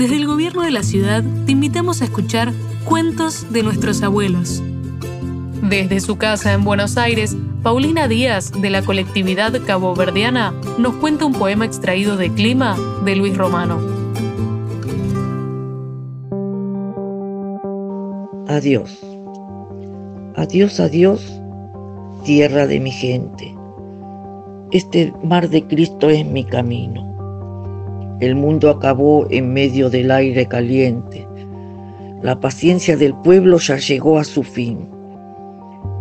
Desde el gobierno de la ciudad te invitamos a escuchar Cuentos de nuestros abuelos. Desde su casa en Buenos Aires, Paulina Díaz, de la colectividad caboverdiana, nos cuenta un poema extraído de Clima de Luis Romano. Adiós. Adiós, adiós, tierra de mi gente. Este mar de Cristo es mi camino. El mundo acabó en medio del aire caliente. La paciencia del pueblo ya llegó a su fin.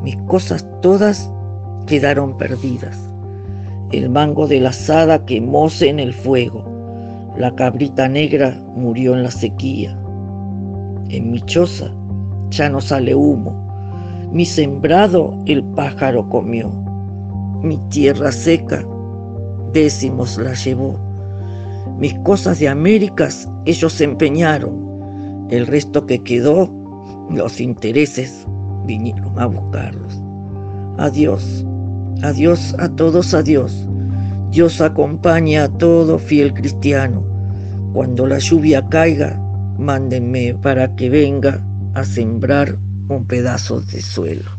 Mis cosas todas quedaron perdidas. El mango de la asada quemóse en el fuego. La cabrita negra murió en la sequía. En mi choza ya no sale humo. Mi sembrado el pájaro comió. Mi tierra seca décimos la llevó. Mis cosas de Américas ellos se empeñaron. El resto que quedó, los intereses vinieron a buscarlos. Adiós. Adiós a todos, adiós. Dios acompaña a todo fiel cristiano. Cuando la lluvia caiga, mándenme para que venga a sembrar un pedazo de suelo.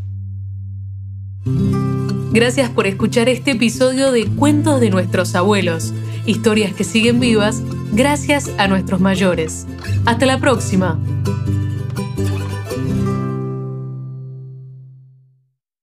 Gracias por escuchar este episodio de Cuentos de nuestros abuelos, historias que siguen vivas gracias a nuestros mayores. Hasta la próxima.